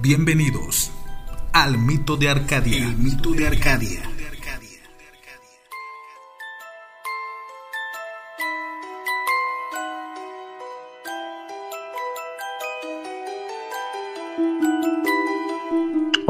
Bienvenidos al mito de Arcadia.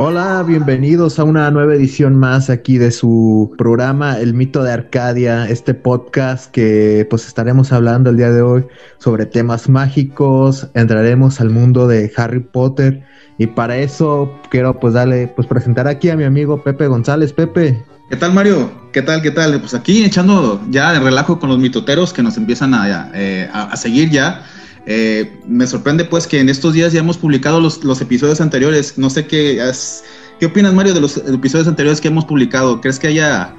Hola, bienvenidos a una nueva edición más aquí de su programa El mito de Arcadia, este podcast que pues estaremos hablando el día de hoy sobre temas mágicos, entraremos al mundo de Harry Potter y para eso quiero pues darle pues presentar aquí a mi amigo Pepe González, Pepe. ¿Qué tal Mario? ¿Qué tal? ¿Qué tal? Pues aquí echando ya el relajo con los mitoteros que nos empiezan a, eh, a, a seguir ya. Eh, me sorprende pues que en estos días ya hemos publicado los, los episodios anteriores. No sé qué, qué opinas Mario de los episodios anteriores que hemos publicado. ¿Crees que haya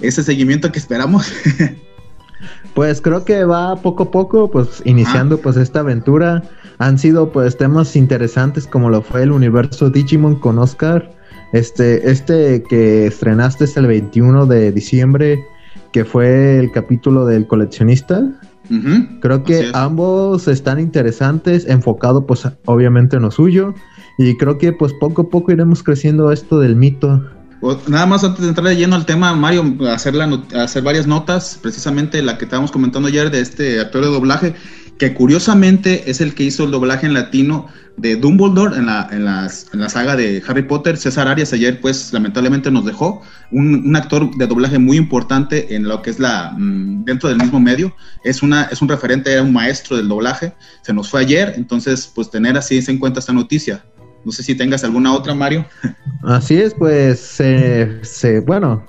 ese seguimiento que esperamos? pues creo que va poco a poco pues iniciando ah. pues esta aventura. Han sido pues temas interesantes como lo fue el universo Digimon con Oscar. Este, este que estrenaste es el 21 de diciembre, que fue el capítulo del coleccionista. Uh -huh. Creo que ambos están interesantes, enfocado pues obviamente en lo suyo y creo que pues poco a poco iremos creciendo esto del mito. Nada más antes de entrar lleno al tema, Mario, hacer, la hacer varias notas, precisamente la que estábamos comentando ayer de este actor de doblaje, que curiosamente es el que hizo el doblaje en latino de Dumbledore en la, en las, en la saga de Harry Potter. César Arias ayer, pues lamentablemente nos dejó un, un, actor de doblaje muy importante en lo que es la mmm, dentro del mismo medio. Es, una, es un referente, era un maestro del doblaje. Se nos fue ayer, entonces, pues tener así en cuenta esta noticia. No sé si tengas alguna otra, Mario. Así es, pues, eh, se, bueno,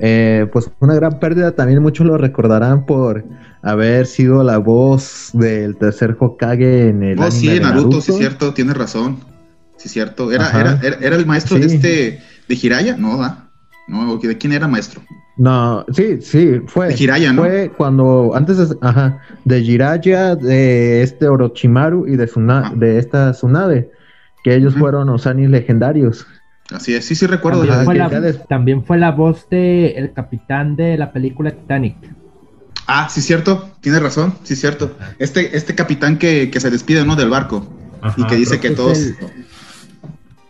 eh, pues una gran pérdida. También muchos lo recordarán por haber sido la voz del tercer Hokage en el. Oh, sí, Naruto, Naruto, sí, cierto, tienes razón. Sí, cierto. ¿Era, era, era, era, el maestro sí. de este. de Jiraya? No, ¿da? No, ¿de quién era maestro? No, sí, sí, fue. De Jiraya, ¿no? Fue cuando, antes de, ajá, de Jiraya, de este Orochimaru y de, Suna, ah. de esta Tsunade, que ellos uh -huh. fueron Osanis legendarios. Así es, sí, sí recuerdo. También, fue la, también fue la voz de el capitán de la película Titanic. Ah, sí, cierto, tiene razón, sí, cierto. Este, este capitán que, que se despide, ¿no? Del barco Ajá, y que dice que, que todos. El...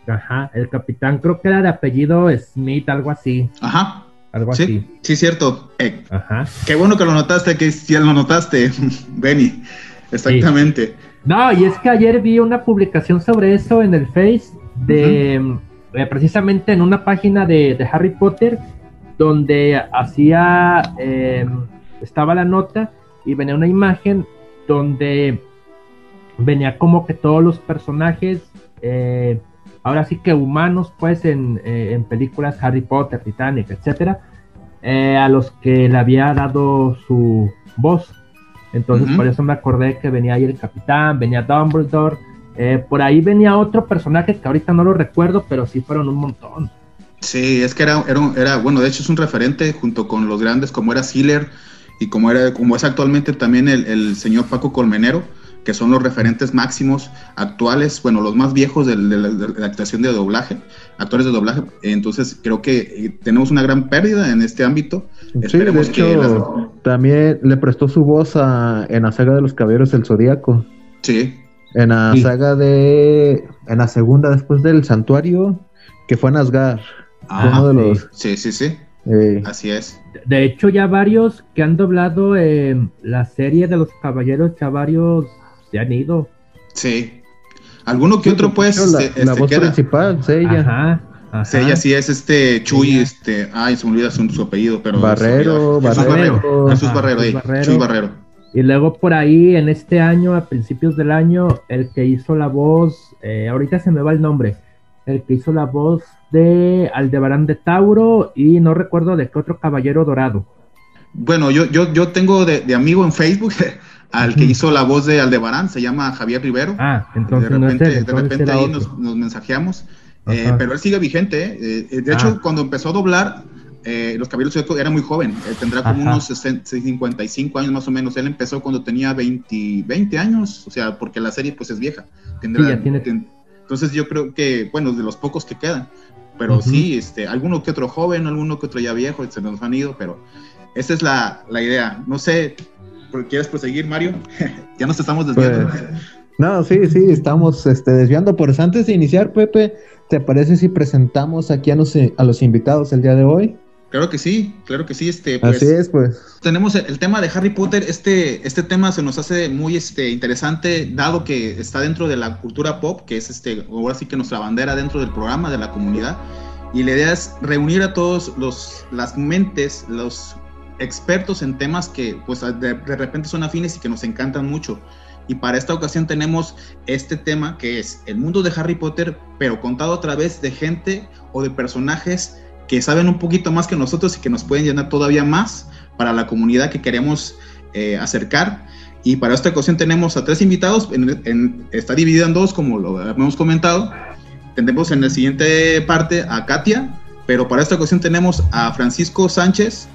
Ajá, el capitán creo que era de apellido Smith, algo así. Ajá. Algo sí, así. Sí, cierto. Eh, Ajá. Qué bueno que lo notaste, que ya lo notaste, Benny. Exactamente. Sí. No, y es que ayer vi una publicación sobre eso en el Face de. Uh -huh. eh, precisamente en una página de, de Harry Potter donde hacía eh, estaba la nota y venía una imagen donde venía como que todos los personajes, eh, ahora sí que humanos, pues en, eh, en películas Harry Potter, Titanic, etcétera, eh, a los que le había dado su voz. Entonces, uh -huh. por eso me acordé que venía ahí el capitán, venía Dumbledore. Eh, por ahí venía otro personaje que ahorita no lo recuerdo, pero sí fueron un montón. Sí, es que era, era, era bueno, de hecho es un referente junto con los grandes como era Sealer, y como, era, como es actualmente también el, el, señor Paco Colmenero, que son los referentes máximos actuales, bueno, los más viejos de, de, la, de la, actuación de doblaje, actores de doblaje. Entonces, creo que eh, tenemos una gran pérdida en este ámbito. Sí, Esperemos de hecho, que las... también le prestó su voz a, en la saga de los Caballeros del Zodíaco. Sí. En la sí. saga de. En la segunda, después del Santuario, que fue en Asgard. Ah, uno de los... sí, sí, sí. Eh, Así es. De hecho, ya varios que han doblado eh, la serie de los caballeros, ya varios se han ido. Sí. Alguno que sí, otro, pues. La, este, la voz queda. principal, Sella. Ajá. Ajá. Sella sí es este Chuy, sí. este. Ay, se me olvida su, su apellido, pero. Barrero, Jesús Barrero. Jesús Barrero, Jesús Barrero. Chuy Barrero. Y luego por ahí, en este año, a principios del año, el que hizo la voz, eh, ahorita se me va el nombre, el que hizo la voz de Aldebarán de Tauro y no recuerdo de qué otro caballero dorado. Bueno, yo, yo, yo tengo de, de amigo en Facebook al que hizo la voz de Aldebarán, se llama Javier Rivero. Ah, entonces de repente, no es él, de repente ahí nos, nos, mensajeamos. Eh, pero él sigue vigente. Eh. eh de hecho, ah. cuando empezó a doblar, eh, Los Caballeros Zodíaco era muy joven. tendrá como Ajá. unos 60, 55 años más o menos. Él empezó cuando tenía 20, 20 años, o sea, porque la serie pues es vieja. Tendrá, sí, ya tiene... ten, entonces yo creo que, bueno, de los pocos que quedan. Pero uh -huh. sí, este, alguno que otro joven, alguno que otro ya viejo, se nos han ido, pero esa es la, la idea. No sé, ¿quieres proseguir, Mario? ya nos estamos desviando. Pues, No, sí, sí, estamos este, desviando. Por eso, antes de iniciar, Pepe, ¿te parece si presentamos aquí a los, a los invitados el día de hoy? Claro que sí, claro que sí. Este, pues, Así es, pues. Tenemos el, tema de Harry Potter. Este, este tema se nos hace muy este, interesante, dado que está dentro de la cultura pop, que es este, ahora sí que nuestra bandera dentro del programa, de la comunidad. Y la idea es reunir a todos los, las mentes, los expertos en temas que pues de, de repente son afines y que nos encantan mucho. Y para esta ocasión tenemos este tema que es el mundo de Harry Potter, pero contado a través de gente o de personajes que saben un poquito más que nosotros y que nos pueden llenar todavía más para la comunidad que queremos eh, acercar. Y para esta ocasión tenemos a tres invitados, está dividido en dos, como lo hemos comentado. Tenemos en la siguiente parte a Katia, pero para esta ocasión tenemos a Francisco Sánchez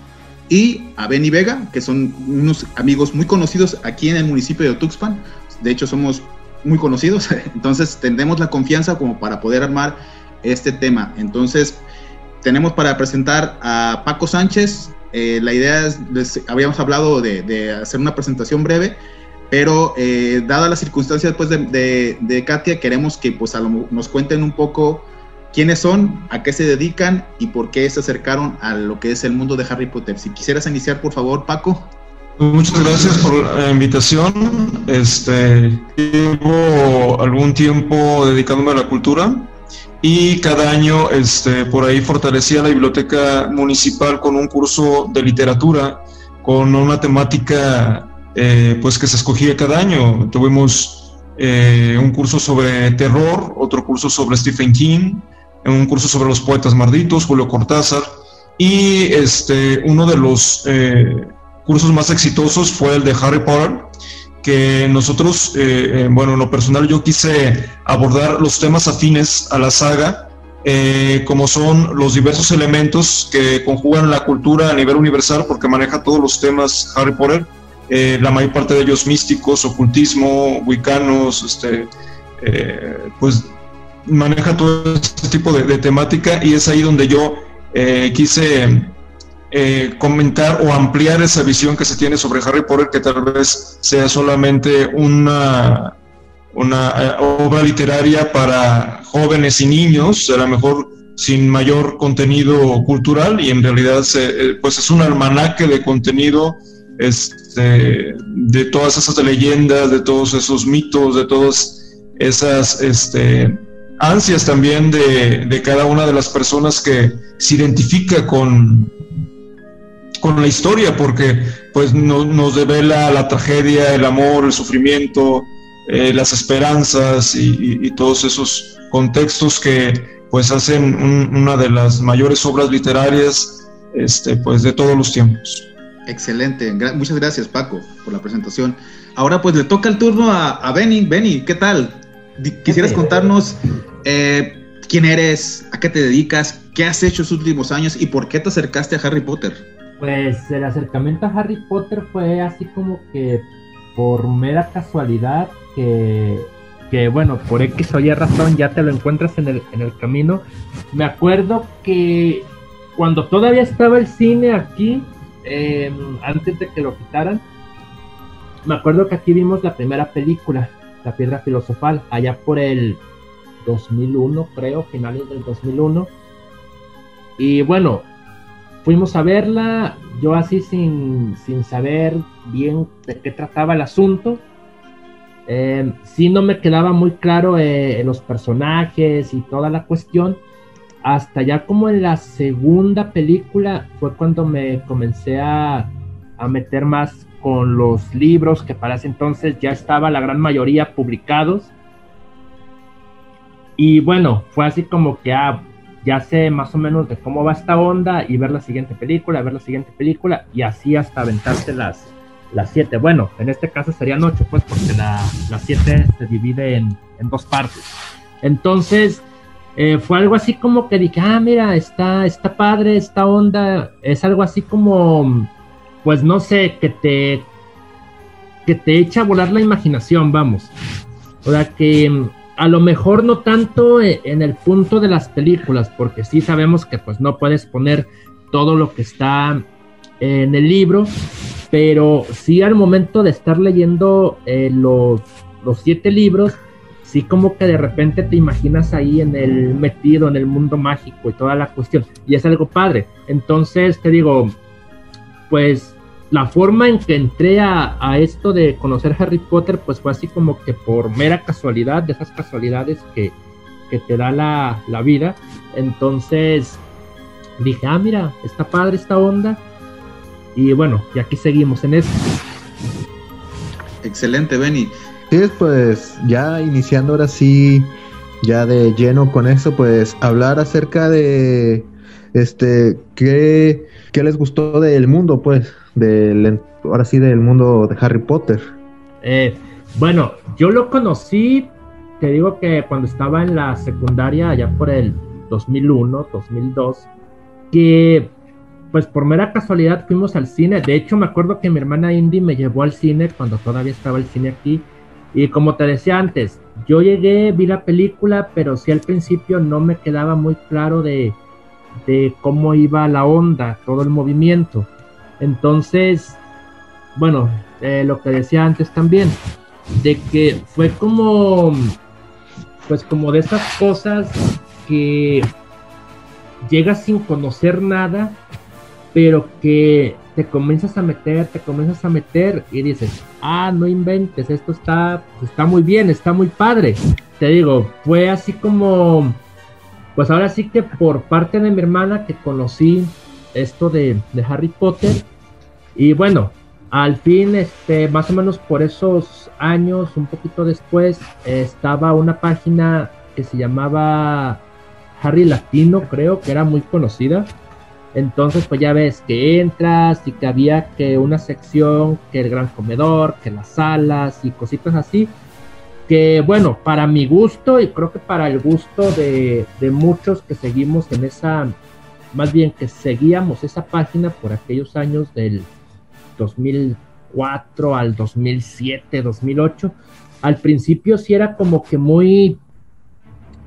y a Benny Vega, que son unos amigos muy conocidos aquí en el municipio de Tuxpan. De hecho, somos muy conocidos, entonces tendremos la confianza como para poder armar este tema. Entonces, tenemos para presentar a Paco Sánchez. Eh, la idea es, habíamos hablado de, hacer una presentación breve, pero eh, dadas las circunstancias después de, Katia, queremos que pues, nos cuenten un poco quiénes son, a qué se dedican y por qué se acercaron a lo que es el mundo de Harry Potter. Si quisieras iniciar, por favor, Paco. Muchas gracias por la invitación. Este, llevo algún tiempo dedicándome a la cultura y cada año este, por ahí fortalecía la biblioteca municipal con un curso de literatura con una temática eh, pues que se escogía cada año. Tuvimos eh, un curso sobre terror, otro curso sobre Stephen King, un curso sobre los poetas malditos, Julio Cortázar y este, uno de los eh, cursos más exitosos fue el de Harry Potter que nosotros, eh, eh, bueno, en lo personal yo quise abordar los temas afines a la saga, eh, como son los diversos elementos que conjugan la cultura a nivel universal, porque maneja todos los temas Harry Potter, la mayor parte de ellos místicos, ocultismo, wicanos, este, pues maneja todo este tipo de, temática y es ahí donde yo quise eh, comentar o ampliar esa visión que se tiene sobre Harry Potter, que tal vez sea solamente una, una eh, obra literaria para jóvenes y niños, a lo mejor sin mayor contenido cultural, y en realidad se, eh, pues es un almanaque de contenido este, de todas esas leyendas, de todos esos mitos, de todas esas este, ansias también de, de cada una de las personas que se identifica con, con la historia, porque pues nos devela la tragedia, el amor, el sufrimiento, eh, las esperanzas y, todos esos contextos que pues hacen una de las mayores obras literarias este, pues de todos los tiempos. Excelente, muchas gracias Paco por la presentación. Ahora pues le toca el turno a, a Benny. Benny, ¿qué tal? ¿Quisieras contarnos eh, quién eres, a qué te dedicas, qué has hecho estos últimos años y por qué te acercaste a Harry Potter? Pues el acercamiento a Harry Potter fue así como que por mera casualidad que, que bueno, por X o Y razón ya te lo encuentras en el, en el camino. Me acuerdo que cuando todavía estaba el cine aquí, em, antes de que lo quitaran, me acuerdo que aquí vimos la primera película, La Piedra Filosofal, allá por el 2001, creo, finales del 2001. Y bueno, fuimos a verla, yo así sin, saber bien de qué trataba el asunto. Eh, sí no me quedaba muy claro eh, los personajes y toda la cuestión. Hasta ya como en la segunda película fue cuando me comencé a, a meter más con los libros que para ese entonces ya estaba la gran mayoría publicados. Y bueno, fue así como que, ah, ya sé más o menos de cómo va esta onda y ver la siguiente película, ver la siguiente película y así hasta aventarse las, las siete. Bueno, en este caso serían ocho, pues porque la, las siete se divide en, dos partes. Entonces, eh, fue algo así como que dije, ah, mira, está, está padre esta onda, es algo así como, pues no sé, que te, que te echa a volar la imaginación, vamos. O sea, que a lo mejor no tanto e, en el punto de las películas, porque sí sabemos que pues no puedes poner todo lo que está en el libro, pero sí al momento de estar leyendo eh, los, los siete libros, sí como que de repente te imaginas ahí en el metido en el mundo mágico y toda la cuestión. Y es algo padre. Entonces te digo, pues la forma en que entré a, esto de conocer Harry Potter, pues fue así como que por mera casualidad, de esas casualidades que, te da la, la, vida. Entonces dije, ah, mira, está padre esta onda. Y bueno, y aquí seguimos en esto. Excelente, Benny. Sí, pues ya iniciando ahora sí, ya de lleno con eso, pues hablar acerca de, este, qué, qué les gustó del mundo, pues, del, ahora sí del mundo de Harry Potter. Eh, bueno, yo lo conocí, te digo que cuando estaba en la secundaria, allá por el 2001, 2002, que pues por mera casualidad fuimos al cine. De hecho, me acuerdo que mi hermana Indy me llevó al cine cuando todavía estaba el cine aquí y como te decía antes, yo llegué, vi la película, pero sí al principio no me quedaba muy claro de, cómo iba la onda, todo el movimiento. Entonces, bueno, eh, lo que decía antes también, de que fue como, pues como de esas cosas que llegas sin conocer nada, pero que te comienzas a meter, te comienzas a meter y dices, ah, no inventes, esto está, pues, está muy bien, está muy padre. Te digo, fue así como, pues ahora sí que por parte de mi hermana que conocí esto de, Harry Potter y bueno, al fin, este, más o menos por esos años, un poquito después, estaba una página que se llamaba Harry Latino, creo que era muy conocida entonces, pues ya ves que entras y que había que una sección, que el gran comedor, que las salas y cositas así. Que bueno, para mi gusto y creo que para el gusto de, muchos que seguimos en esa, más bien que seguíamos esa página por aquellos años del 2004 al 2007, 2008, al principio sí era como que muy,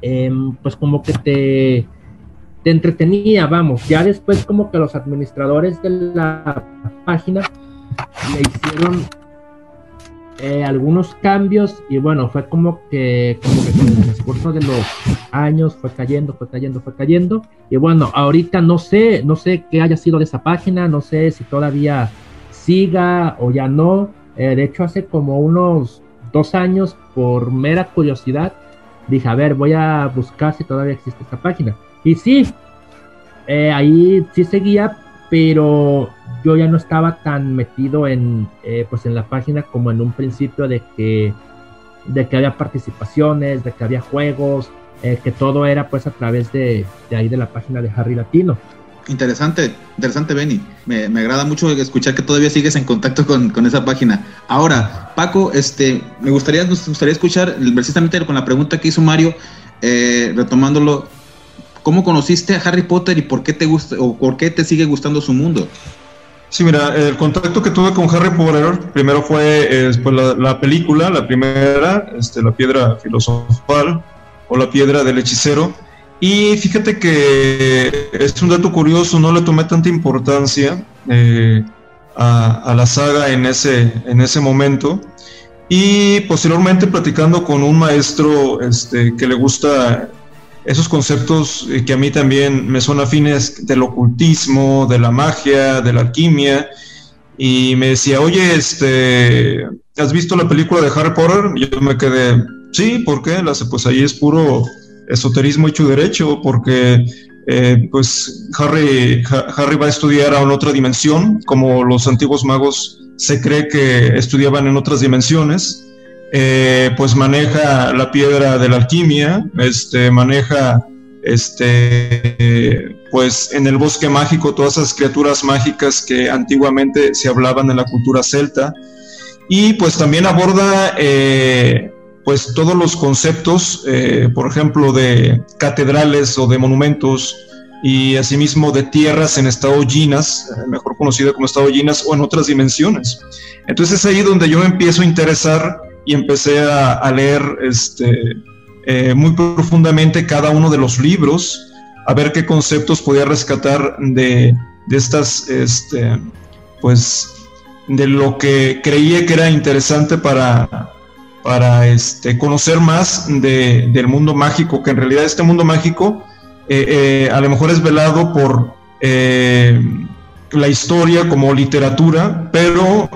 em, pues como que te te entretenía, vamos. Ya después como que los administradores de la página le hicieron eh, algunos cambios y bueno, fue como que, como que con el transcurso de los años fue cayendo, fue cayendo, fue cayendo. Y bueno, ahorita no sé, no sé qué haya sido de esa página, no sé si todavía siga o ya no. Eh, de hecho, hace como unos dos años, por mera curiosidad, dije, a ver, voy a buscar si todavía existe esta página. Y sí, eh, ahí sí seguía, pero yo ya no estaba tan metido en, eh, pues en la página como en un principio de que, de que había participaciones, de que había juegos, eh, que todo era pues a través de, ahí de la página de Harry Latino. Interesante, interesante Benny. Me, agrada mucho escuchar que todavía sigues en contacto con, esa página. Ahora, Paco, este, me gustaría, nos gustaría escuchar precisamente con la pregunta que hizo Mario, retomándolo, ¿Cómo conociste a Harry Potter y por qué te gusta o por qué te sigue gustando su mundo? Sí, mira, el contacto que tuve con Harry Potter primero fue pues, la, película, la primera, este, la piedra filosofal o la piedra del hechicero. Y fíjate que es un dato curioso, no le tomé tanta importancia eh, a, la saga en ese, en ese momento. Y posteriormente platicando con un maestro este, que le gusta esos conceptos eh, que a mí también me son afines del ocultismo, de la magia, de la alquimia, y me decía, oye, este, ¿has visto la película de Harry Potter? Y yo me quedé, sí, ¿por qué? Pues ahí es puro esoterismo hecho derecho, porque eh, pues Harry, Harry va a estudiar a una otra dimensión, como los antiguos magos se cree que estudiaban en otras dimensiones, eh, pues maneja la piedra de la alquimia, este, maneja este, pues en el bosque mágico todas esas criaturas mágicas que antiguamente se hablaban en la cultura celta y pues también aborda eh, pues todos los conceptos, eh, por ejemplo, de catedrales o de monumentos y asimismo de tierras en estado Ginas, mejor conocida como estado Ginas o en otras dimensiones. Entonces es ahí donde yo empiezo a interesar y empecé a, leer este, eh, muy profundamente cada uno de los libros, a ver qué conceptos podía rescatar de, de estas, este, pues, de lo que creía que era interesante para, para este, conocer más del mundo mágico, que en realidad este mundo mágico eh, a lo mejor es velado por la historia como literatura, pero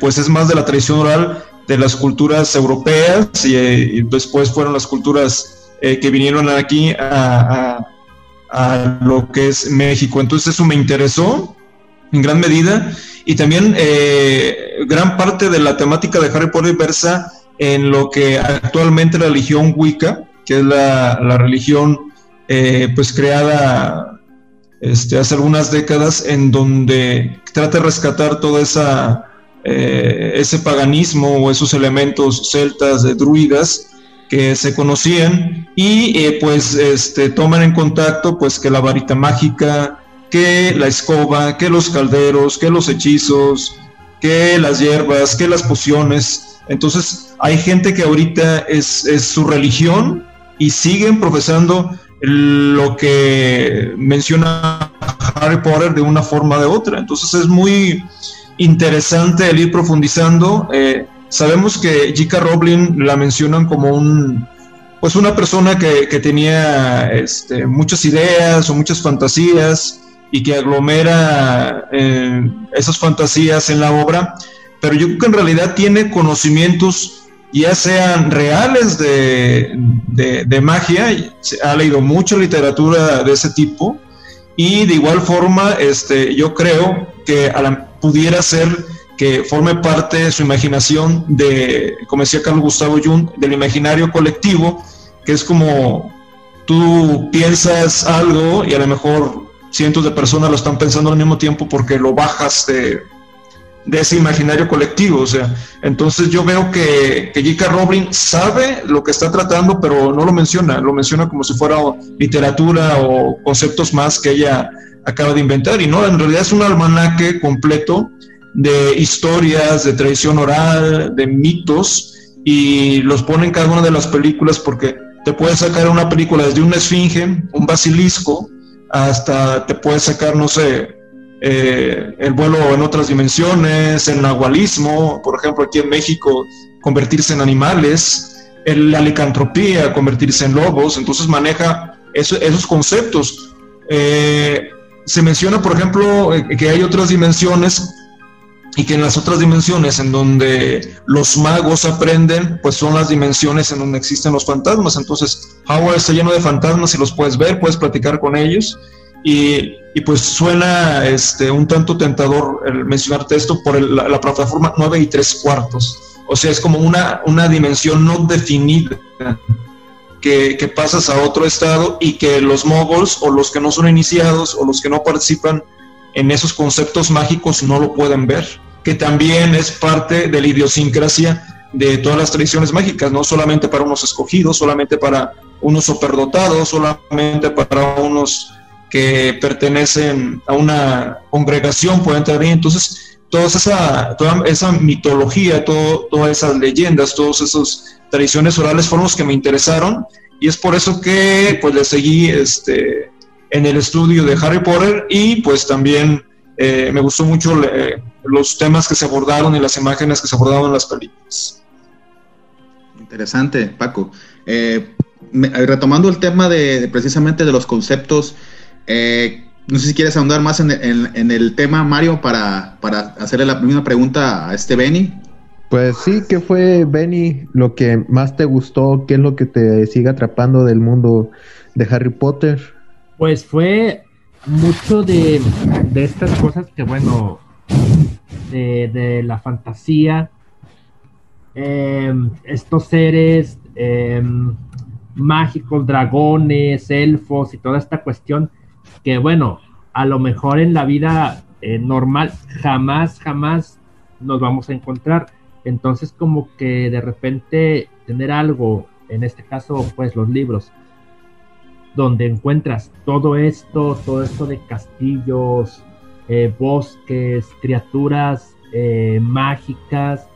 pues es más de la tradición oral de las culturas europeas y, después fueron las culturas que vinieron aquí a, a lo que es México. Entonces eso me interesó en gran medida y también eh, gran parte de la temática de Harry Potter versa en lo que actualmente la religión Wicca, que es la, religión eh, pues creada este, hace algunas décadas en donde trata de rescatar toda esa eh, ese paganismo o esos elementos celtas de druidas que se conocían y eh, pues este, toman en contacto pues que la varita mágica, que la escoba, que los calderos, que los hechizos, que las hierbas, que las pociones. Entonces hay gente que ahorita es, es su religión y siguen profesando lo que menciona Harry Potter de una forma o de otra. Entonces es muy interesante el ir profundizando. Eh, Sabemos que J.K. Rowling la mencionan como un, pues una persona que, tenía este, muchas ideas o muchas fantasías y que aglomera eh, esas fantasías en la obra, pero yo creo que en realidad tiene conocimientos ya sean reales de, de, magia, ha leído mucha literatura de ese tipo y de igual forma este, yo creo que pudiera ser que forme parte de su imaginación de, como decía Carlos Gustavo Jung, del imaginario colectivo, que es como tú piensas algo y a lo mejor cientos de personas lo están pensando al mismo tiempo porque lo bajas de, de ese imaginario colectivo. O sea, entonces yo veo que, que J.K. Rowling sabe lo que está tratando, pero no lo menciona, lo menciona como si fuera literatura o conceptos más que ella acaba de inventar. Y no, en realidad es un almanaque completo de historias, de tradición oral, de mitos, y los pone en cada una de las películas porque te puedes sacar una película desde una esfinge, un basilisco, hasta te puedes sacar, no sé, eh, el vuelo en otras dimensiones, el nahualismo, por ejemplo, aquí en México, convertirse en animales, la licantropía, convertirse en lobos, entonces maneja esos conceptos. Eh, se menciona, por ejemplo, eh, que hay otras dimensiones y que en las otras dimensiones en donde los magos aprenden, pues son las dimensiones en donde existen los fantasmas. Entonces, Howard está lleno de fantasmas y los puedes ver, puedes platicar con ellos. Y, pues suena este, un tanto tentador el mencionarte esto por la, plataforma 9 y 3 cuartos. O sea, es como una, una dimensión no definida que, pasas a otro estado y que los moguls o los que no son iniciados o los que no participan en esos conceptos mágicos no lo pueden ver que también es parte de la idiosincrasia de todas las tradiciones mágicas, no solamente para unos escogidos, solamente para unos superdotados, solamente para unos que pertenecen a una congregación pueden entrar ahí. Entonces, toda esa, toda esa mitología, todo, todas esas leyendas, todas esas tradiciones orales fueron los que me interesaron y es por eso que pues le seguí este, en el estudio de Harry Potter y pues también eh, me gustó mucho eh, los temas que se abordaron y las imágenes que se abordaron en las películas. Interesante, Paco. Eh, retomando el tema de, precisamente de los conceptos, no sé si quieres ahondar más en, el tema, Mario, para, para, hacerle la misma pregunta a este Benny. Pues sí, ¿qué fue, Benny, lo que más te gustó? ¿Qué es lo que te sigue atrapando del mundo de Harry Potter? Pues fue mucho de, estas cosas que, bueno, de, la fantasía, em, estos seres em, mágicos, dragones, elfos y toda esta cuestión que, bueno, a lo mejor en la vida eh, normal jamás, jamás nos vamos a encontrar. Entonces, como que de repente tener algo, en este caso, pues los libros, donde encuentras todo esto, todo esto de castillos, eh, bosques, criaturas eh, mágicas.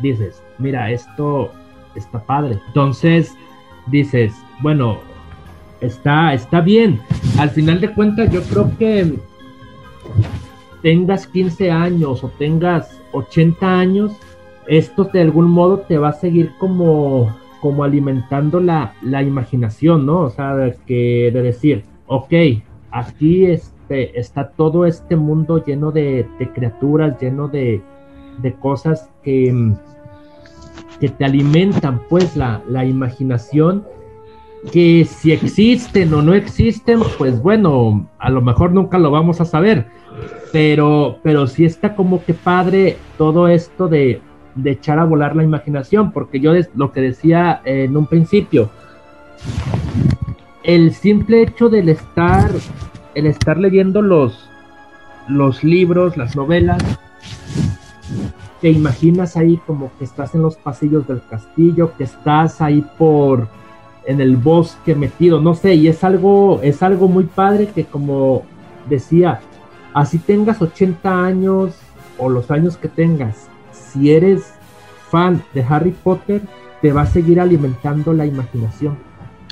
Dices, mira, esto está padre. Entonces dices, bueno, está, está bien. Al final de cuentas, yo creo que tengas 15 años o tengas 80 años, esto de algún modo te va a seguir como, como alimentando la, la imaginación, ¿no? O sea, de, que, de decir, ok, aquí este, está todo este mundo lleno de, de criaturas, lleno de, de cosas que, que te alimentan pues la, la imaginación que si existen o no existen, pues bueno, a lo mejor nunca lo vamos a saber, pero, pero sí está como que padre todo esto de, de echar a volar la imaginación, porque yo lo que decía en un principio, el simple hecho del estar, el estar leyendo los, los libros, las novelas, te imaginas ahí como que estás en los pasillos del castillo, que estás ahí por en el bosque metido, no sé, y es algo, es algo muy padre que como decía, así tengas 80 años o los años que tengas, si eres fan de Harry Potter, te va a seguir alimentando la imaginación.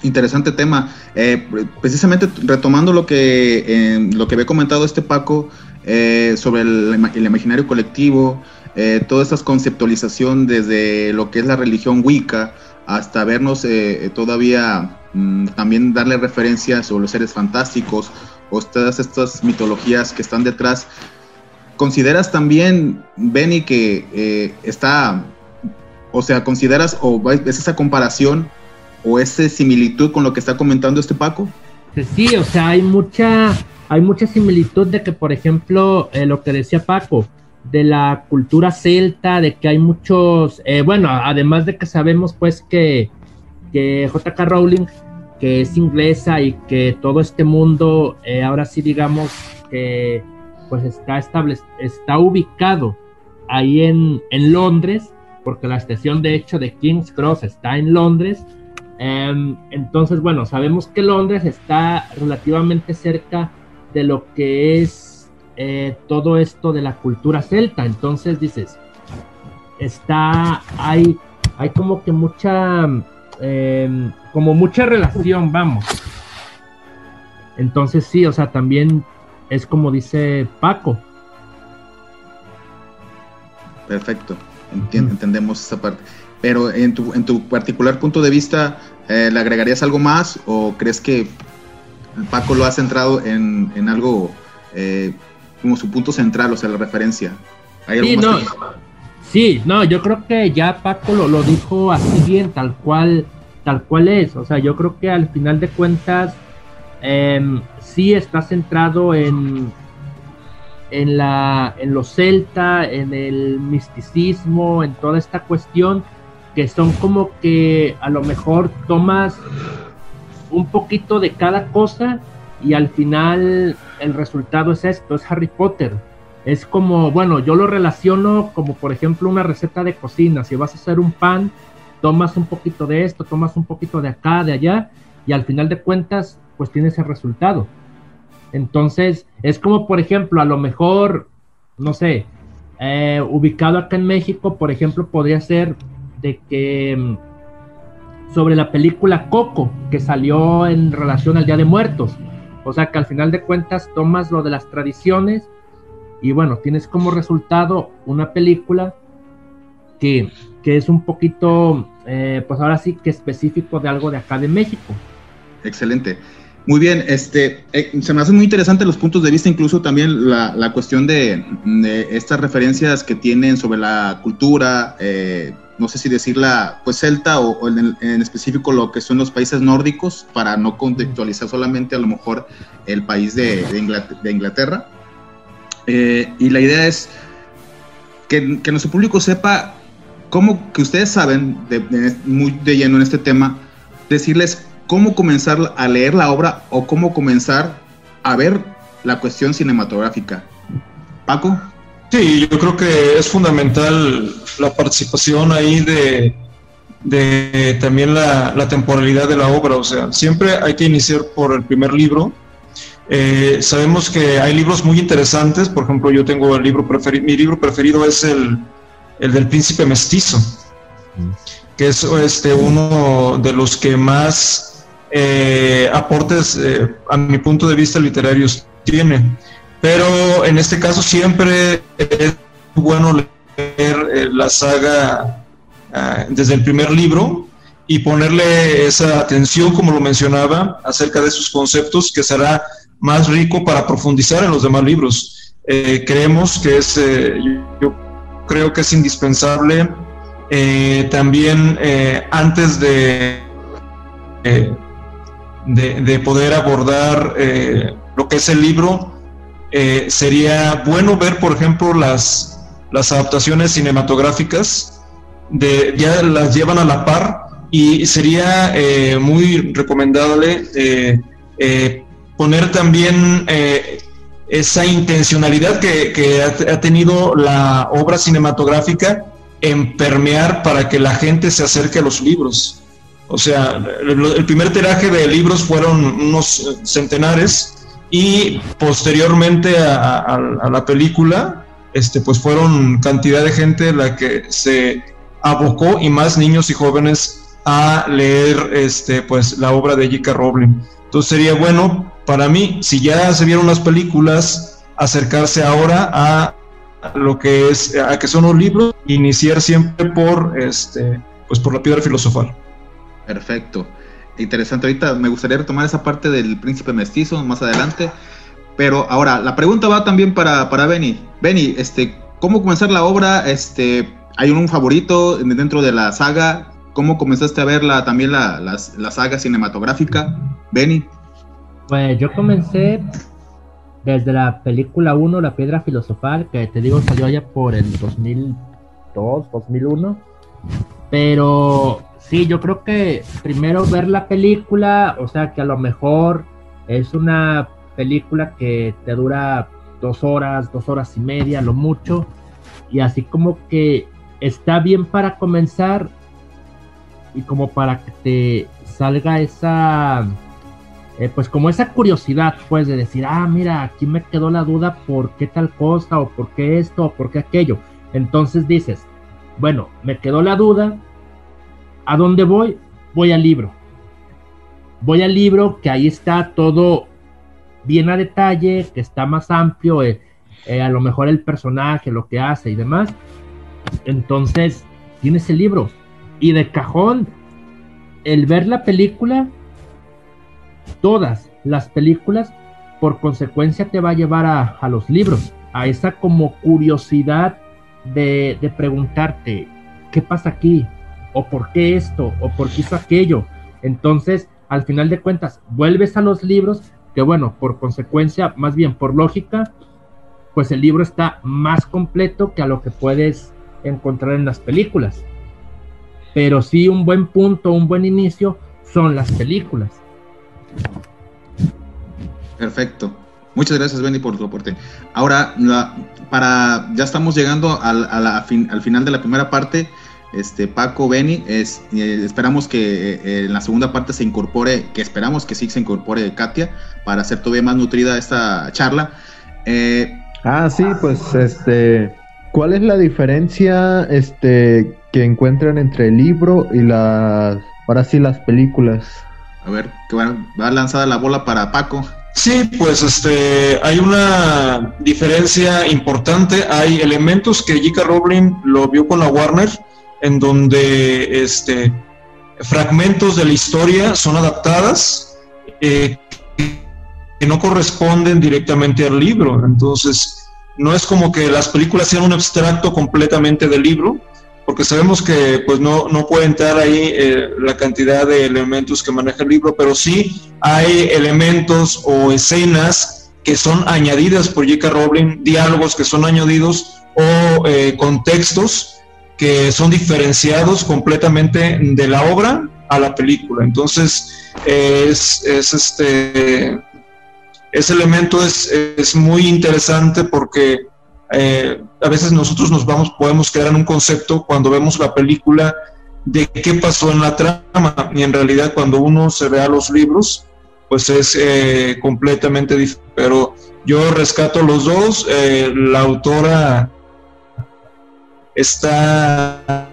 Interesante tema. Eh, precisamente retomando lo que, eh, lo que había comentado este Paco eh, sobre el, el, imaginario colectivo, toda esta conceptualización desde lo que es la religión Wicca, hasta vernos eh, todavía mm, también darle referencias sobre los seres fantásticos o todas estas mitologías que están detrás. ¿Consideras también, Benny, que eh, está, o sea, consideras o ves esa comparación o esa similitud con lo que está comentando este Paco? Sí, o sea, hay mucha, hay mucha similitud de que, por ejemplo, eh, lo que decía Paco, de la cultura celta, de que hay muchos, eh, bueno, además de que sabemos pues que, que JK Rowling, que es inglesa y que todo este mundo, eh, ahora sí digamos que pues está, estable, está ubicado ahí en, en, Londres, porque la estación de hecho de King's Cross está en Londres. Em, entonces, bueno, sabemos que Londres está relativamente cerca de lo que es eh, todo esto de la cultura celta. Entonces dices, está, hay, hay como que mucha, em, como mucha relación, vamos. Entonces sí, o sea, también es como dice Paco. Perfecto, entendemos esa parte. Pero en tu, en tu particular punto de vista, eh, ¿le agregarías algo más o crees que Paco lo ha centrado en, en algo eh, como su punto central, o sea, la referencia. sí, no, sí, no, yo creo que ya Paco lo, lo dijo así bien, tal cual, tal cual es. O sea, yo creo que al final de cuentas eh, sí está centrado en, en, la, en lo celta, en el misticismo, en toda esta cuestión, que son como que a lo mejor tomas un poquito de cada cosa y al final el resultado es esto, es Harry Potter. Es como, bueno, yo lo relaciono como por ejemplo una receta de cocina. Si vas a hacer un pan, tomas un poquito de esto, tomas un poquito de acá, de allá, y al final de cuentas, pues tienes el resultado. Entonces, es como por ejemplo, a lo mejor, no sé, eh, ubicado acá en México, por ejemplo, podría ser de que mm, sobre la película Coco, que salió en relación al Día de Muertos o sea que al final de cuentas tomas lo de las tradiciones y bueno, tienes como resultado una película que, es un poquito, eh, pues ahora sí que específico de algo de acá de México. Excelente. Muy bien, este, eh, se me hacen muy interesantes los puntos de vista, incluso también la, cuestión de, estas referencias que tienen sobre la cultura, eh, no sé si decirla, pues celta o, en, específico lo que son los países nórdicos, para no contextualizar solamente a lo mejor el país de, Inglaterra. Eh, y la idea es que, que, nuestro público sepa cómo, que ustedes saben, muy de lleno en este tema, decirles cómo comenzar a leer la obra o cómo comenzar a ver la cuestión cinematográfica. Paco. Sí, yo creo que es fundamental la participación ahí de, también la, temporalidad de la obra. O sea, siempre hay que iniciar por el primer libro. Eh, sabemos que hay libros muy interesantes. Por ejemplo, yo tengo el libro preferido, mi libro preferido es el, el del príncipe mestizo, que es este, uno de los que más eh, aportes, eh, a mi punto de vista, literarios tiene. Pero en este caso siempre es bueno eh, la saga ah, desde el primer libro y ponerle esa atención, como lo mencionaba, acerca de sus conceptos, que será más rico para profundizar en los demás libros. Eh, creemos que es, eh, yo, creo que es indispensable también antes de, de, de, poder abordar lo que es el libro, eh, sería bueno ver, por ejemplo, las, las adaptaciones cinematográficas, de, ya las llevan a la par y sería eh, muy recomendable eh, poner también esa intencionalidad que, ha, tenido la obra cinematográfica en permear para que la gente se acerque a los libros. O sea, el primer tiraje de libros fueron unos centenares y posteriormente a, la película, este, pues fueron cantidad de gente la que se abocó y más niños y jóvenes a leer este, pues, la obra de J.K. Rowling. Entonces sería bueno para mí, si ya se vieron las películas, acercarse ahora a lo que es, a que son los libros, iniciar siempre por, este, pues por la piedra filosofal. Perfecto interesante. Ahorita me gustaría retomar esa parte del príncipe mestizo más adelante. Pero ahora, la pregunta va también para, para Benny. Benny, este, ¿cómo comenzar la obra? Este, ¿Hay un favorito dentro de la saga? ¿Cómo comenzaste a ver la, también la, la, saga cinematográfica? Benny. Pues yo comencé desde la película 1, La Piedra Filosofal, que te digo salió allá por el 2002, 2001. Pero Sí, yo creo que primero ver la película, o sea que a lo mejor es una película que te dura dos horas, dos horas y media, lo mucho, y así como que está bien para comenzar y como para que te salga esa, eh, pues como esa curiosidad, pues de decir, ah, mira, aquí me quedó la duda por qué tal cosa, o por qué esto, o por qué aquello. Entonces dices, bueno, me quedó la duda, ¿A dónde voy? Voy al libro. Voy al libro que ahí está todo bien a detalle, que está más amplio, eh, eh, a lo mejor el personaje, lo que hace y demás. Entonces, tienes el libro. Y de cajón, el ver la película, todas las películas, por consecuencia te va a llevar a, los libros, a esa como curiosidad de, de preguntarte, ¿qué pasa aquí? o por qué esto, o por qué hizo aquello. Entonces, al final de cuentas, vuelves a los libros, que bueno, por consecuencia, más bien por lógica, pues el libro está más completo que a lo que puedes encontrar en las películas. Pero sí, un buen punto, un buen inicio son las películas. Perfecto. Muchas gracias, Benny, por tu aporte. Ahora, para ya estamos llegando al, al final de la primera parte este Paco Beni, es, eh, esperamos que eh, en la segunda parte se incorpore, que esperamos que sí se incorpore Katia para hacer todavía más nutrida esta charla. Eh, ah, sí, pues este, ¿cuál es la diferencia este que encuentran entre el libro y las, ahora sí las películas? A ver, que va, va lanzada la bola para Paco. Sí, pues este, hay una diferencia importante. Hay elementos que J.K. Rowling lo vio con la Warner en donde este, fragmentos de la historia son adaptadas eh, que no corresponden directamente al libro. Entonces, no es como que las películas sean un abstracto completamente del libro, porque sabemos que pues no, no puede entrar ahí eh, la cantidad de elementos que maneja el libro, pero sí hay elementos o escenas que son añadidas por J.K. Rowling, diálogos que son añadidos o eh, contextos que son diferenciados completamente de la obra a la película. Entonces, es, este, ese elemento es, es muy interesante porque eh, a veces nosotros nos vamos, podemos quedar en un concepto cuando vemos la película de qué pasó en la trama y en realidad cuando uno se ve a los libros, pues es eh, completamente diferente. Pero yo rescato los dos, eh, la autora está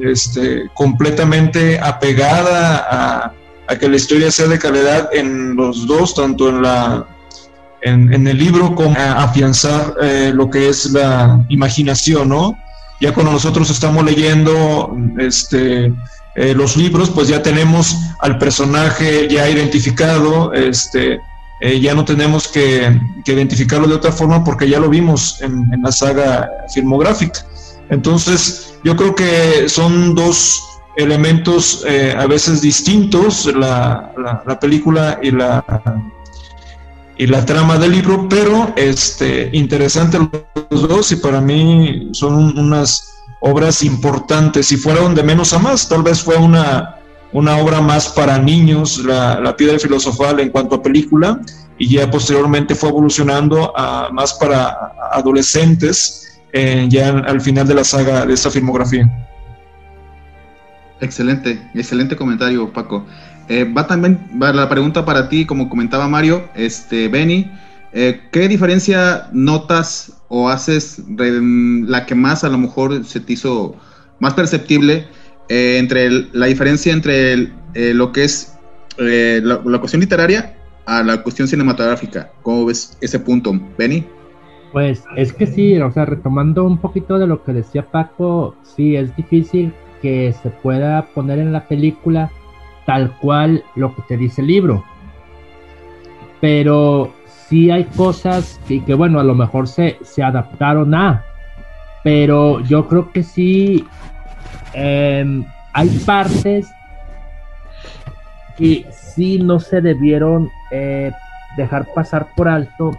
este, completamente apegada a, que la historia sea de calidad en los dos, tanto en la, en, el libro, como afianzar eh, lo que es la imaginación, ¿no? Ya cuando nosotros estamos leyendo este, eh, los libros, pues ya tenemos al personaje ya identificado, este, eh, ya no tenemos que, identificarlo de otra forma porque ya lo vimos en, la saga filmográfica. Entonces, yo creo que son dos elementos a veces distintos, la, la película y la y la trama del libro, pero este, interesante los dos y para mí son unas obras importantes. Si fueron de menos a más, tal vez fue una, una obra más para niños, la, la piedra filosofal en cuanto a película, y ya posteriormente fue evolucionando a más para adolescentes, eh, ya al final de la saga de esta filmografía. Excelente, excelente comentario, Paco. Eh, va también la pregunta para ti, como comentaba Mario, este, Benny, eh, ¿qué diferencia notas o haces la que más a lo mejor se te hizo más perceptible eh, entre la diferencia entre lo que es la, la, cuestión literaria a la cuestión cinematográfica? ¿Cómo ves ese punto, Benny? Pues es que sí, o sea, retomando un poquito de lo que decía Paco, sí, es difícil que se pueda poner en la película tal cual lo que te dice el libro. Pero sí hay cosas que, que bueno, a lo mejor se, se, adaptaron a. Pero yo creo que sí em, hay partes que sí no se debieron eh, dejar pasar por alto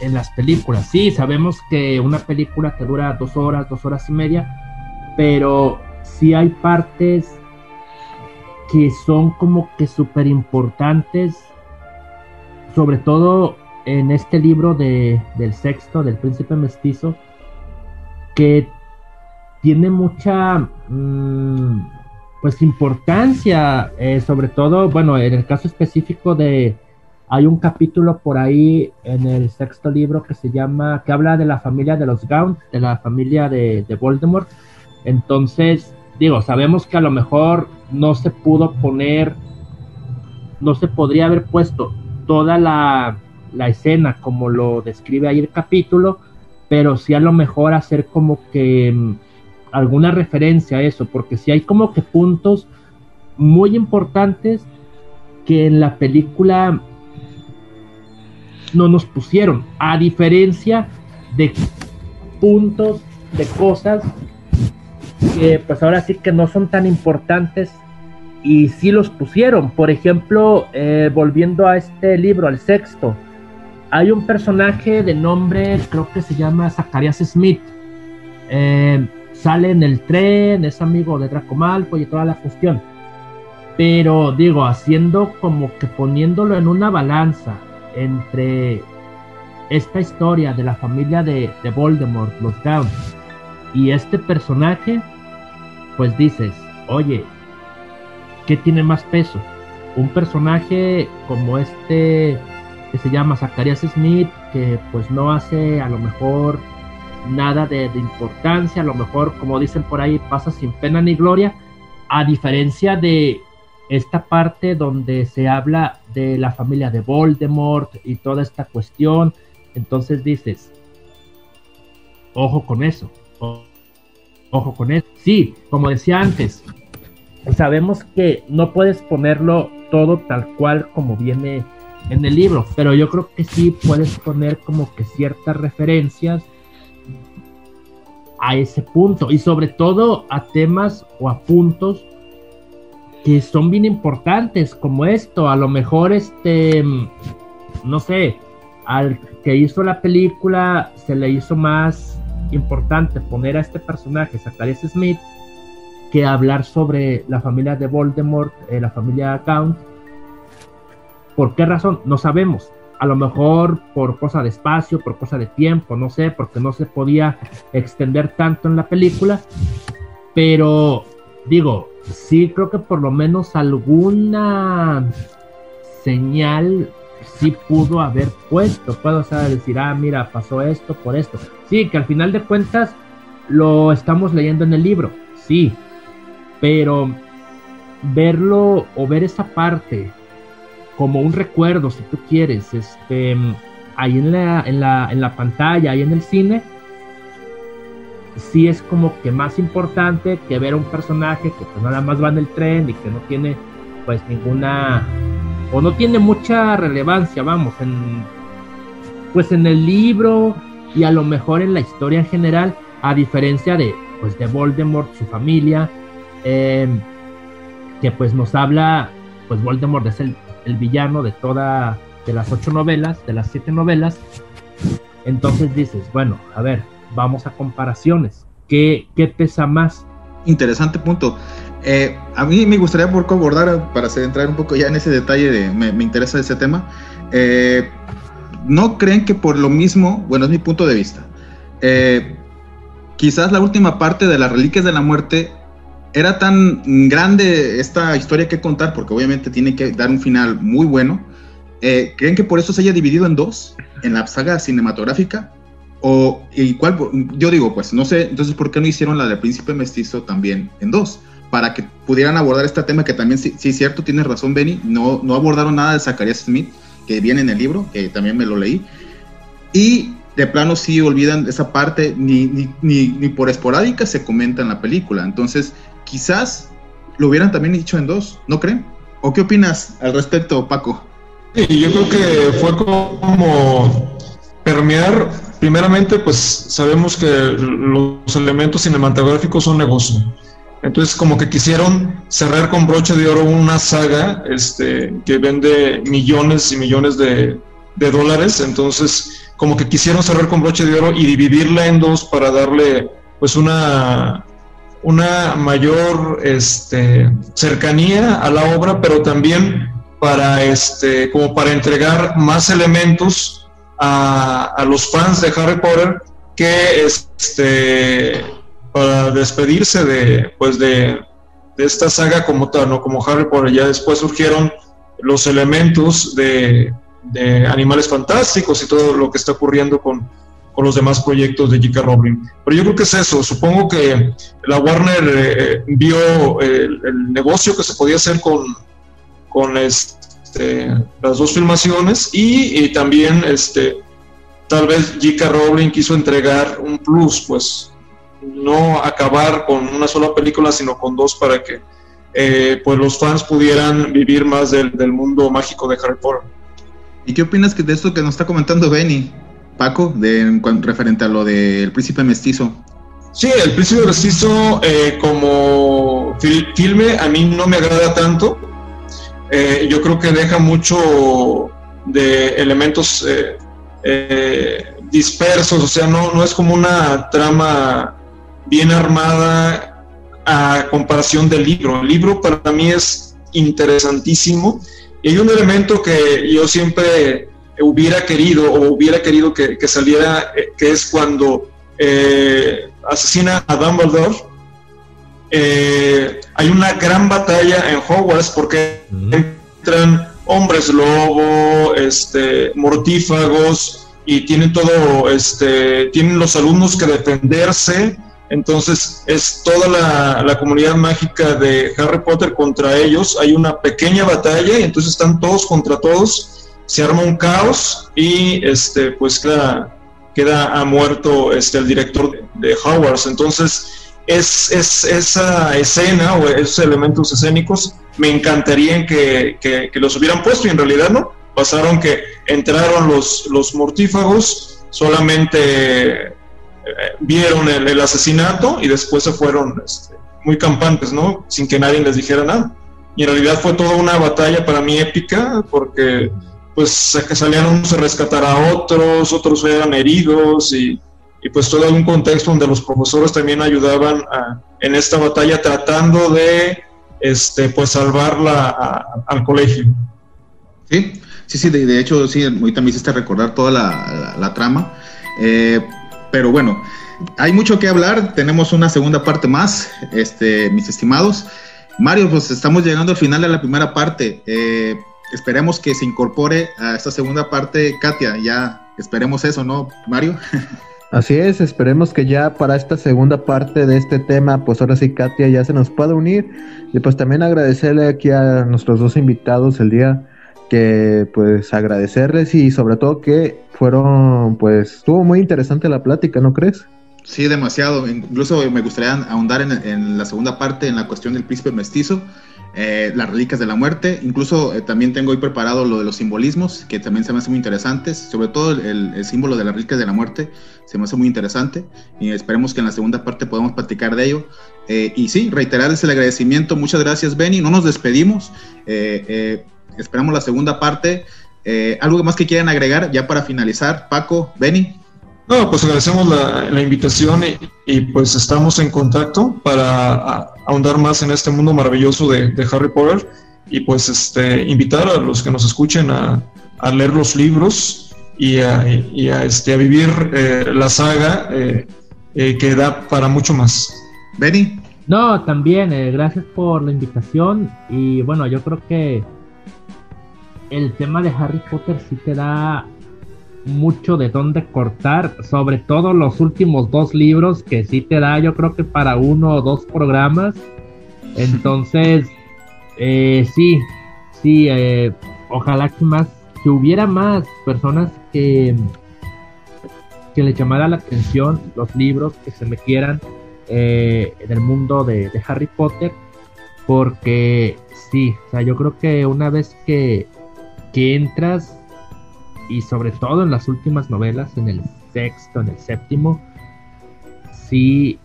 en las películas. Sí, sabemos que una película te dura dos horas, dos horas y media, pero sí hay partes que son como que súper importantes, sobre todo en este libro de, del sexto, del príncipe mestizo, que tiene mucha mm, pues importancia, eh, sobre todo, bueno, en el caso específico de, hay un capítulo por ahí en el sexto libro que se llama, que habla de la familia de los Gaunt, de la familia de, de Voldemort, entonces, digo, sabemos que a lo mejor no se pudo poner, no se podría haber puesto toda la, la escena como lo describe ahí el capítulo, pero sí a lo mejor hacer como que mm, alguna referencia a eso, porque si hay como que puntos muy importantes que en la película no nos pusieron, a diferencia de puntos, de cosas que pues ahora sí que no son tan importantes y sí los pusieron. Por ejemplo, eh, volviendo a este libro, al sexto, hay un personaje de nombre, creo que se llama Zacharias Smith. Eh, sale en el tren, es amigo de Draco Malfoy y toda la cuestión. Pero digo, haciendo como que poniéndolo en una balanza entre esta historia de la familia de, de Voldemort, los Gaunt, y este personaje, pues dices, oye, ¿qué tiene más peso? Un personaje como este que se llama Zacharias Smith, que pues no hace a lo mejor nada de, de, importancia, a lo mejor como dicen por ahí pasa sin pena ni gloria, a diferencia de esta parte donde se habla de la familia de Voldemort y toda esta cuestión, entonces dices, ojo con eso, Ojo con eso. Sí, como decía antes, sabemos que no puedes ponerlo todo tal cual como viene en el libro, pero yo creo que sí puedes poner como que ciertas referencias a ese punto y sobre todo a temas o a puntos que son bien importantes como esto, a lo mejor este no sé, al que hizo la película se le hizo más importante poner a este personaje, Zacharias Smith, que hablar sobre la familia de Voldemort, eh, la familia Count. ¿Por qué razón? No sabemos. A lo mejor por cosa de espacio, por cosa de tiempo, no sé, porque no se podía extender tanto en la película. Pero digo, sí creo que por lo menos alguna señal sí pudo haber puesto. Puedo decir, ah, mira, pasó esto por esto. Sí, que al final de cuentas lo estamos leyendo en el libro, sí, pero verlo o ver esa parte como un recuerdo, si tú quieres, este, ahí en la, en la, en la pantalla, ahí en el cine, sí es como que más importante que ver a un personaje que pues nada más va en el tren y que no tiene pues ninguna o no tiene mucha relevancia, vamos, en pues en el libro y a lo mejor en la historia en general, a diferencia de pues de Voldemort, su familia, em, que pues nos habla, pues Voldemort es el, el villano de toda, de las ocho novelas, de las siete novelas, entonces dices, bueno, a ver, vamos a comparaciones. ¿Qué, qué pesa más? Interesante punto. Eh, a mí me gustaría por abordar, para entrar un poco ya en ese detalle, de, me, me interesa ese tema. Eh, ¿No creen que por lo mismo, bueno, es mi punto de vista, eh, quizás la última parte de las Reliquias de la Muerte era tan grande esta historia que contar, porque obviamente tiene que dar un final muy bueno, ¿creen que por eso se haya dividido en dos, en la saga cinematográfica? O, y cuál, yo digo, pues no sé, entonces, ¿por qué no hicieron la del príncipe mestizo también en dos? Para que pudieran abordar este tema que también, sí, sí cierto, tienes razón, Benny, no, no abordaron nada de Zacharias Smith, que viene en el libro, que también me lo leí. Y de plano sí olvidan esa parte, ni, ni, ni, por esporádica se comenta en la película. Entonces, quizás lo hubieran también dicho en dos, ¿no creen? ¿O qué opinas al respecto, Paco? Sí, yo creo que fue como permear primeramente, pues sabemos que los elementos cinematográficos son negocio. Entonces, como que quisieron cerrar con broche de oro una saga este, que vende millones y millones de, dólares. Entonces, como que quisieron cerrar con broche de oro y dividirla en dos para darle, pues, una, una mayor este, cercanía a la obra, pero también para, este, como para entregar más elementos a, los fans de Harry Potter que este para despedirse de pues de, esta saga como tal, ¿no? Como Harry Potter. Ya después surgieron los elementos de, animales fantásticos y todo lo que está ocurriendo con, los demás proyectos de J.K. Rowling. Pero yo creo que es eso. Supongo que la Warner eh, vio el, el, negocio que se podía hacer con, con este las dos filmaciones y, también este, tal vez J.K. Rowling quiso entregar un plus, pues no acabar con una sola película, sino con dos para que eh, pues los fans pudieran vivir más del, mundo mágico de Harry Potter. ¿Y qué opinas de esto que nos está comentando Benny, Paco, de, referente a lo del príncipe mestizo? Sí, el príncipe mestizo eh, como filme a mí no me agrada tanto eh, yo creo que deja mucho de elementos eh, eh, dispersos, o sea, no, no es como una trama bien armada a comparación del libro. El libro para mí es interesantísimo y hay un elemento que yo siempre hubiera querido o hubiera querido que, saliera, que es cuando asesina a Dumbledore eh, hay una gran batalla en Hogwarts porque entran hombres lobo, este, mortífagos y tienen todo, este, tienen los alumnos que defenderse. Entonces es toda la, comunidad mágica de Harry Potter contra ellos. Hay una pequeña batalla y entonces están todos contra todos. Se arma un caos y este, pues queda, queda muerto este, el director de, de Hogwarts. Entonces es, es, esa escena o esos elementos escénicos me encantaría que, que, los hubieran puesto y en realidad no. Pasaron que entraron los, los mortífagos, solamente vieron el, asesinato y después se fueron este, muy campantes, ¿no? Sin que nadie les dijera nada. Y en realidad fue toda una batalla para mí épica porque pues salían unos a rescatar a otros, otros eran heridos y y pues todo un contexto donde los profesores también ayudaban en esta batalla tratando de este pues salvarla al colegio. Sí, sí, sí, de, hecho sí, ahorita me hiciste recordar toda la, trama, eh, pero bueno, hay mucho que hablar, tenemos una segunda parte más, este, mis estimados. Mario, pues estamos llegando al final de la primera parte. Eh, esperemos que se incorpore a esta segunda parte Katia, ya esperemos eso, ¿no, Mario? Así es, esperemos que ya para esta segunda parte de este tema, pues ahora sí Katia ya se nos pueda unir y pues también agradecerle aquí a nuestros dos invitados el día que pues agradecerles y sobre todo que fueron, pues estuvo muy interesante la plática, ¿no crees? Sí, demasiado. Incluso me gustaría ahondar en, la segunda parte, en la cuestión del príncipe mestizo, eh, las reliquias de la muerte. Incluso eh, también tengo hoy preparado lo de los simbolismos, que también se me hacen muy interesantes. Sobre todo el, símbolo de las reliquias de la muerte se me hace muy interesante. Y esperemos que en la segunda parte podamos platicar de ello. Eh, y sí, reiterarles el agradecimiento. Muchas gracias, Benny. No nos despedimos. Esperamos la segunda parte. ¿Algo más que quieran agregar ya para finalizar? Paco, Benny. No, pues agradecemos la, invitación y, pues estamos en contacto para ahondar más en este mundo maravilloso de, Harry Potter y pues este invitar a los que nos escuchen a, leer los libros y a, este, a vivir eh, la saga eh, eh, que da para mucho más. Benny. No, también, gracias por la invitación y bueno, yo creo que el tema de Harry Potter sí te da mucho de dónde cortar, sobre todo los últimos dos libros que sí te da, yo creo que para uno o dos programas. Entonces, eh, sí, sí, eh, ojalá que más, que hubiera más personas que, que le llamara la atención los libros, que se metieran eh, en el mundo de, de Harry Potter, porque sí, o sea, yo creo que una vez que, que entras y sobre todo en las últimas novelas, en el sexto, en el séptimo, sí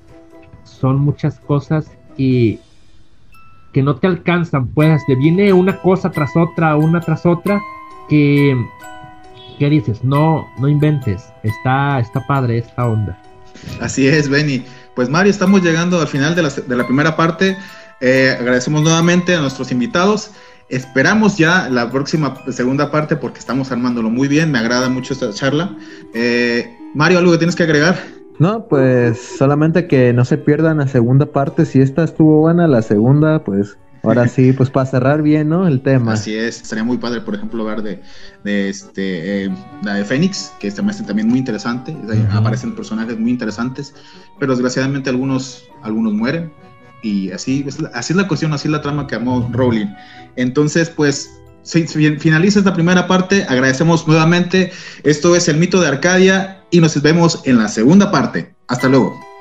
son muchas cosas que, que no te alcanzan, pues te viene una cosa tras otra, una tras otra, que, ¿qué dices? No, no inventes, está, está padre esta onda. Así es, Benny. Pues Mario, estamos llegando al final de la, de la primera parte. Eh, agradecemos nuevamente a nuestros invitados. Esperamos ya la próxima segunda parte porque estamos armándolo muy bien. Me agrada mucho esta charla. Eh, Mario, ¿algo que tienes que agregar? No, pues solamente que no se pierdan la segunda parte. Si esta estuvo buena, la segunda, pues ahora sí, pues para cerrar bien, ¿no? El tema. Así es, sería muy padre, por ejemplo, ver de, de este, eh, la de Fénix, que este también muy interesante. Aparecen personajes muy interesantes, pero desgraciadamente algunos, algunos mueren y así, así es la cuestión, así es la trama que amó Rowling. Entonces, pues finaliza esta primera parte. Agradecemos nuevamente. Esto es el mito de Arcadia y nos vemos en la segunda parte. Hasta luego.